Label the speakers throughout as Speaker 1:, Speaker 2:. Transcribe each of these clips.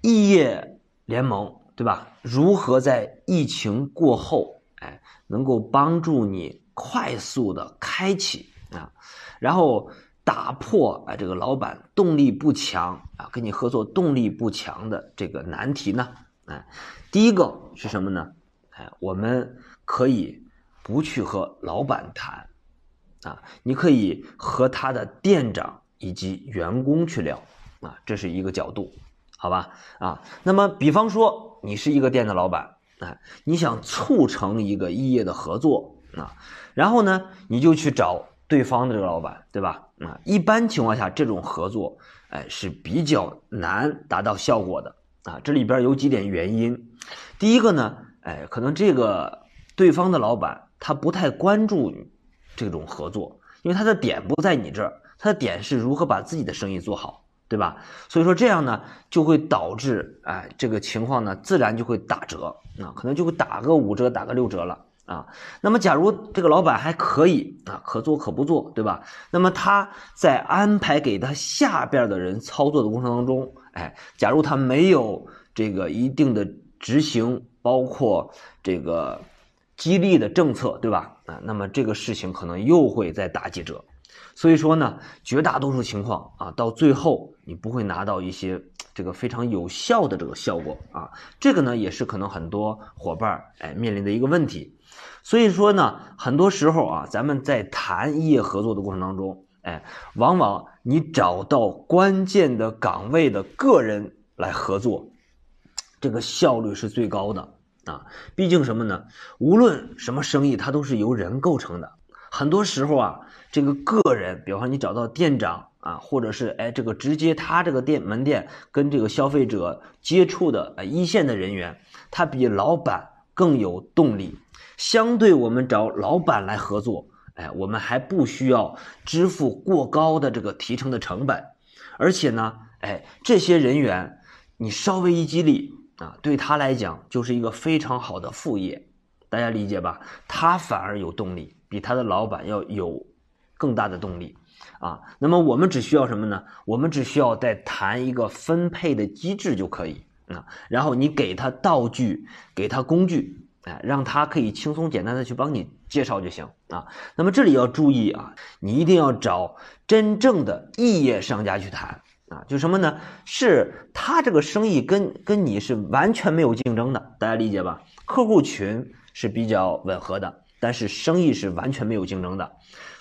Speaker 1: 异业联盟，对吧？如何在疫情过后，哎，能够帮助你快速的开启啊，然后打破啊这个老板动力不强啊，跟你合作动力不强的这个难题呢？哎，第一个是什么呢？哎，我们可以不去和老板谈啊，你可以和他的店长以及员工去聊啊，这是一个角度。好吧，啊，那么比方说你是一个店的老板，哎，你想促成一个异业的合作啊，然后呢，你就去找对方的这个老板，对吧？啊，一般情况下这种合作，哎，是比较难达到效果的啊。这里边有几点原因，第一个呢，哎，可能这个对方的老板他不太关注这种合作，因为他的点不在你这儿，他的点是如何把自己的生意做好。对吧？所以说这样呢，就会导致哎，这个情况呢，自然就会打折啊，可能就会打个五折，打个六折了啊。那么，假如这个老板还可以啊，可做可不做，对吧？那么他在安排给他下边的人操作的过程当中，哎，假如他没有这个一定的执行，包括这个激励的政策，对吧？啊，那么这个事情可能又会再打几折。所以说呢，绝大多数情况啊，到最后你不会拿到一些这个非常有效的这个效果啊，这个呢也是可能很多伙伴哎面临的一个问题。所以说呢，很多时候啊，咱们在谈业合作的过程当中，哎，往往你找到关键的岗位的个人来合作，这个效率是最高的啊。毕竟什么呢？无论什么生意，它都是由人构成的。很多时候啊，这个个人，比方说你找到店长啊，或者是哎，这个直接他这个店门店跟这个消费者接触的呃一线的人员，他比老板更有动力。相对我们找老板来合作，哎，我们还不需要支付过高的这个提成的成本，而且呢，哎，这些人员你稍微一激励啊，对他来讲就是一个非常好的副业，大家理解吧？他反而有动力。比他的老板要有更大的动力啊！那么我们只需要什么呢？我们只需要再谈一个分配的机制就可以啊。然后你给他道具，给他工具，哎，让他可以轻松简单的去帮你介绍就行啊。那么这里要注意啊，你一定要找真正的异业商家去谈啊。就什么呢？是他这个生意跟跟你是完全没有竞争的，大家理解吧？客户群是比较吻合的。但是生意是完全没有竞争的，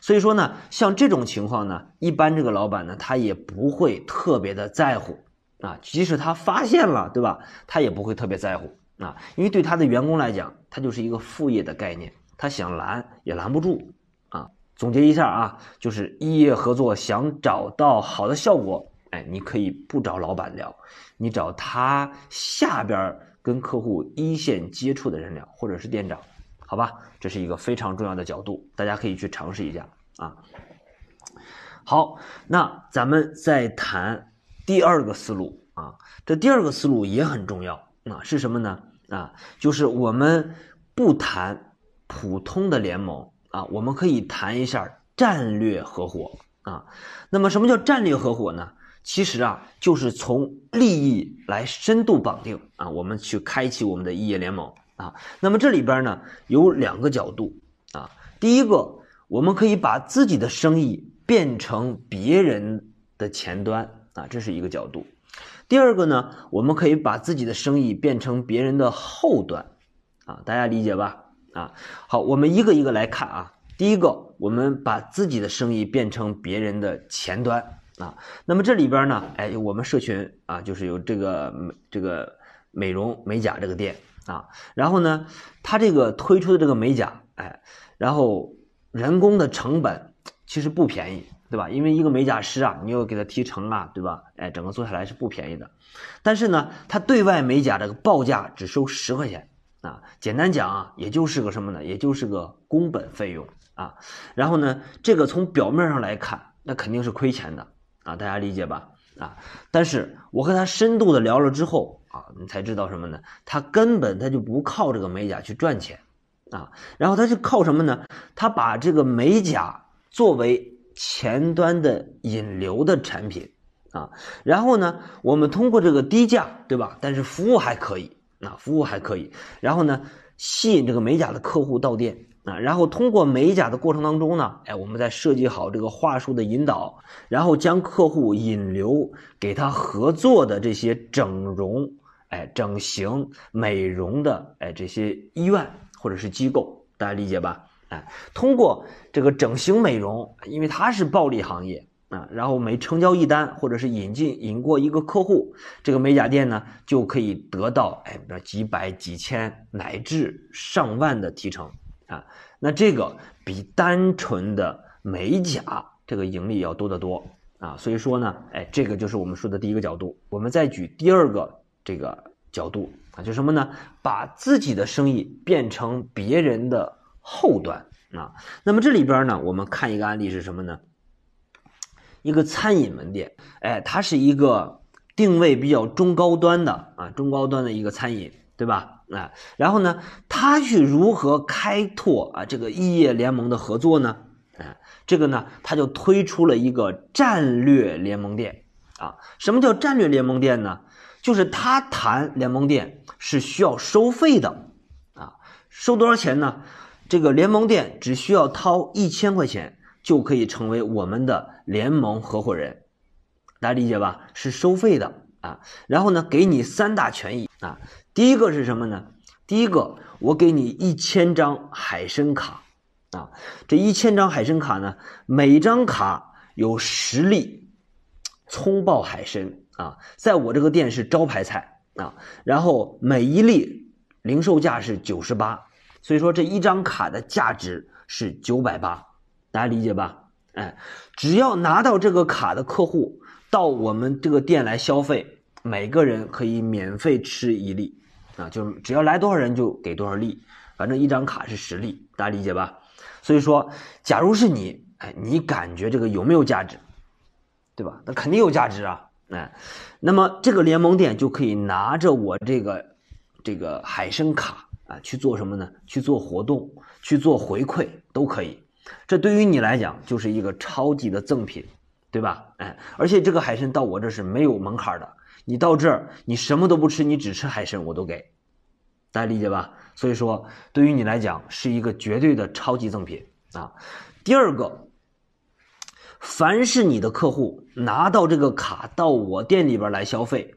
Speaker 1: 所以说呢，像这种情况呢，一般这个老板呢，他也不会特别的在乎啊，即使他发现了，对吧？他也不会特别在乎啊，因为对他的员工来讲，他就是一个副业的概念，他想拦也拦不住啊。总结一下啊，就是异业合作想找到好的效果，哎，你可以不找老板聊，你找他下边跟客户一线接触的人聊，或者是店长。好吧，这是一个非常重要的角度，大家可以去尝试一下啊。好，那咱们再谈第二个思路啊，这第二个思路也很重要啊，是什么呢？啊，就是我们不谈普通的联盟啊，我们可以谈一下战略合伙啊。那么什么叫战略合伙呢？其实啊，就是从利益来深度绑定啊，我们去开启我们的异业联盟。啊，那么这里边呢有两个角度啊。第一个，我们可以把自己的生意变成别人的前端啊，这是一个角度。第二个呢，我们可以把自己的生意变成别人的后端啊，大家理解吧？啊，好，我们一个一个来看啊。第一个，我们把自己的生意变成别人的前端啊。那么这里边呢，哎，我们社群啊，就是有这个这个美容美甲这个店。啊，然后呢，他这个推出的这个美甲，哎，然后人工的成本其实不便宜，对吧？因为一个美甲师啊，你要给他提成啊，对吧？哎，整个做下来是不便宜的。但是呢，他对外美甲这个报价只收十块钱啊，简单讲啊，也就是个什么呢？也就是个工本费用啊。然后呢，这个从表面上来看，那肯定是亏钱的啊，大家理解吧？啊，但是我和他深度的聊了之后。啊，你才知道什么呢？他根本他就不靠这个美甲去赚钱，啊，然后他是靠什么呢？他把这个美甲作为前端的引流的产品，啊。然后呢，我们通过这个低价，对吧？但是服务还可以啊，服务还可以。然后呢，吸引这个美甲的客户到店啊。然后通过美甲的过程当中呢，哎，我们再设计好这个话术的引导，然后将客户引流给他合作的这些整容、哎整形、美容的哎这些医院或者是机构，大家理解吧？哎，通过这个整形美容，因为它是暴利行业啊，然后每成交一单或者是引进引过一个客户，这个美甲店呢就可以得到哎，比如几百、几千乃至上万的提成啊，那这个比单纯的美甲这个盈利要多得多啊，所以说呢，哎，这个就是我们说的第一个角度。我们再举第二个这个角度啊，就什么呢？把自己的生意变成别人的。后端啊，那么这里边呢，我们看一个案例是什么呢？一个餐饮门店，哎，它是一个定位比较中高端的啊，中高端的一个餐饮，对吧？啊，然后呢，他去如何开拓啊这个异业联盟的合作呢？哎，这个呢，他就推出了一个战略联盟店啊。什么叫战略联盟店呢？就是他谈联盟店是需要收费的啊，收多少钱呢？这个联盟店只需要掏一千块钱就可以成为我们的联盟合伙人，大家理解吧？是收费的啊。然后呢，给你三大权益啊。第一个是什么呢？第一个，我给你一千张海参卡啊。这一千张海参卡呢，每张卡有十粒葱爆海参啊，在我这个店是招牌菜啊。然后每一粒零售价是九十八。所以说这一张卡的价值是九百八，大家理解吧？哎，只要拿到这个卡的客户到我们这个店来消费，每个人可以免费吃一粒，啊，就是只要来多少人就给多少粒，反正一张卡是十粒，大家理解吧？所以说，假如是你，哎，你感觉这个有没有价值？对吧？那肯定有价值啊，哎，那么这个联盟店就可以拿着我这个这个海参卡。啊，去做什么呢？去做活动，去做回馈都可以。这对于你来讲就是一个超级的赠品，对吧？哎，而且这个海参到我这是没有门槛的。你到这儿，你什么都不吃，你只吃海参，我都给。大家理解吧？所以说，对于你来讲是一个绝对的超级赠品啊。第二个，凡是你的客户拿到这个卡到我店里边来消费。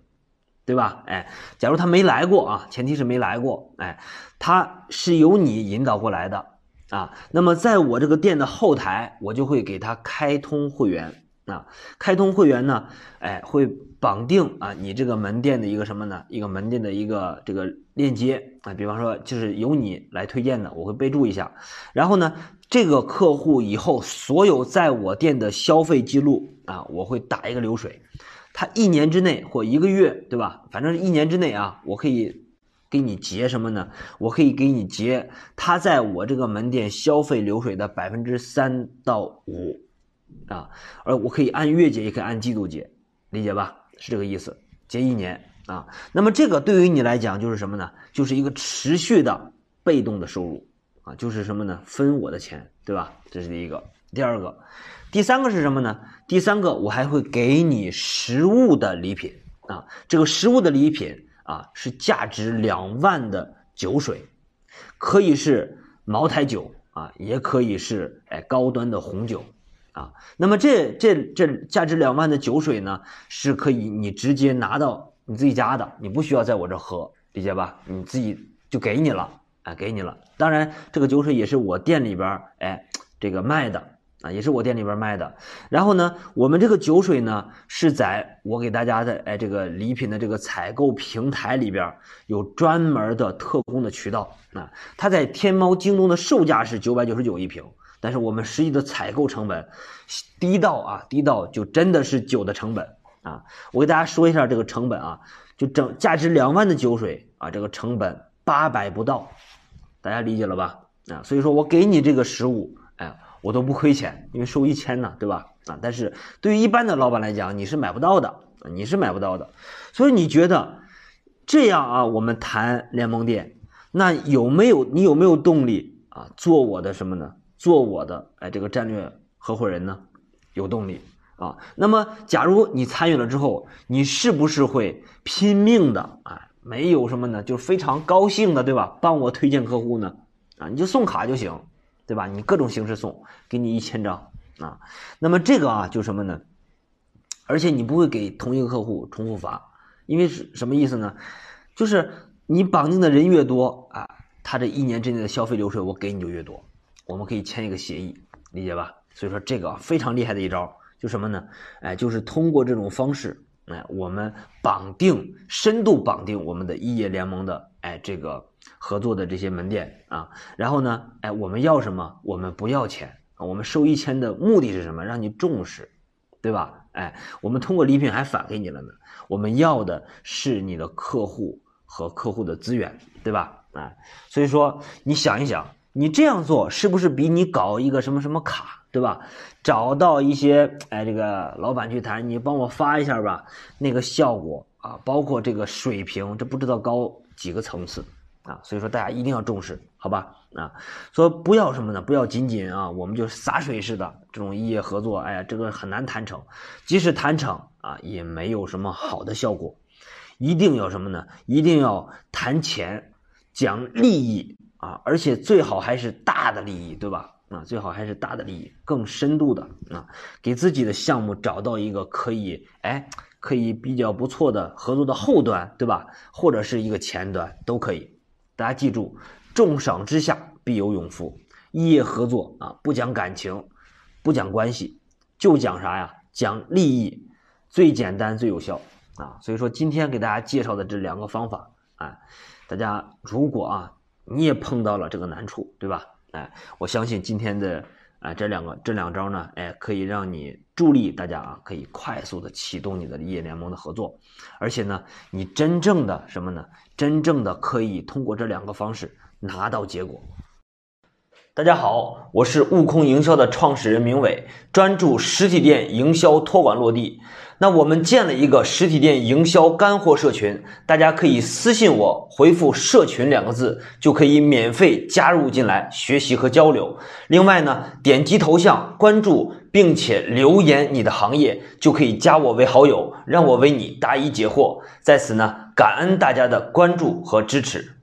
Speaker 1: 对吧？哎，假如他没来过啊，前提是没来过，哎，他是由你引导过来的啊。那么在我这个店的后台，我就会给他开通会员啊。开通会员呢，哎，会绑定啊你这个门店的一个什么呢？一个门店的一个这个链接啊。比方说，就是由你来推荐的，我会备注一下。然后呢，这个客户以后所有在我店的消费记录啊，我会打一个流水。他一年之内或一个月，对吧？反正一年之内啊，我可以给你结什么呢？我可以给你结他在我这个门店消费流水的百分之三到五啊，而我可以按月结，也可以按季度结，理解吧？是这个意思，结一年啊。那么这个对于你来讲就是什么呢？就是一个持续的被动的收入啊，就是什么呢？分我的钱，对吧？这是第一个，第二个。第三个是什么呢？第三个，我还会给你实物的礼品啊。这个实物的礼品啊，是价值两万的酒水，可以是茅台酒啊，也可以是哎高端的红酒啊。那么这这这价值两万的酒水呢，是可以你直接拿到你自己家的，你不需要在我这喝，理解吧？你自己就给你了，哎，给你了。当然，这个酒水也是我店里边哎这个卖的。啊，也是我店里边卖的。然后呢，我们这个酒水呢，是在我给大家的哎这个礼品的这个采购平台里边有专门的特供的渠道啊。它在天猫、京东的售价是九百九十九一瓶，但是我们实际的采购成本低到啊低到就真的是酒的成本啊。我给大家说一下这个成本啊，就整价值两万的酒水啊，这个成本八百不到，大家理解了吧？啊，所以说我给你这个实物，哎。我都不亏钱，因为收一千呢，对吧？啊，但是对于一般的老板来讲，你是买不到的，你是买不到的。所以你觉得这样啊？我们谈联盟店，那有没有你有没有动力啊？做我的什么呢？做我的哎这个战略合伙人呢？有动力啊。那么，假如你参与了之后，你是不是会拼命的啊？没有什么呢，就是非常高兴的，对吧？帮我推荐客户呢，啊，你就送卡就行，对吧？你各种形式送，给你一千张啊。那么这个啊，就什么呢？而且你不会给同一个客户重复发，因为是什么意思呢？就是你绑定的人越多啊，他这一年之内的消费流水我给你就越多，我们可以签一个协议，理解吧？所以说这个非常厉害的一招，就什么呢？哎，就是通过这种方式。哎，我们绑定深度绑定我们的异业联盟的哎这个合作的这些门店啊，然后呢，哎我们要什么？我们不要钱，我们收一千的目的是什么？让你重视，对吧？哎，我们通过礼品还返给你了呢。我们要的是你的客户和客户的资源，对吧？哎，所以说你想一想，你这样做是不是比你搞一个什么什么卡？对吧？找到一些哎，这个老板去谈，你帮我发一下吧。那个效果啊，包括这个水平，这不知道高几个层次啊。所以说大家一定要重视，好吧？啊，说不要什么呢？不要仅仅啊，我们就洒水似的这种异业合作，哎呀，这个很难谈成。即使谈成啊，也没有什么好的效果。一定要什么呢？一定要谈钱，讲利益啊，而且最好还是大的利益，对吧？啊，最好还是大的利益，更深度的啊，给自己的项目找到一个可以哎，可以比较不错的合作的后端，对吧？或者是一个前端都可以。大家记住，重赏之下必有勇夫。异业合作啊，不讲感情，不讲关系，就讲啥呀？讲利益，最简单最有效啊。所以说，今天给大家介绍的这两个方法啊，大家如果啊，你也碰到了这个难处，对吧？哎，我相信今天的啊这两个这两招呢，哎，可以让你助力大家啊，可以快速的启动你的业联盟的合作，而且呢，你真正的什么呢？真正的可以通过这两个方式拿到结果。大家好，我是悟空营销的创始人明伟，专注实体店营销托管落地。那我们建了一个实体店营销干货社群，大家可以私信我，回复“社群”两个字，就可以免费加入进来学习和交流。另外呢，点击头像关注，并且留言你的行业，就可以加我为好友，让我为你答疑解惑。在此呢，感恩大家的关注和支持。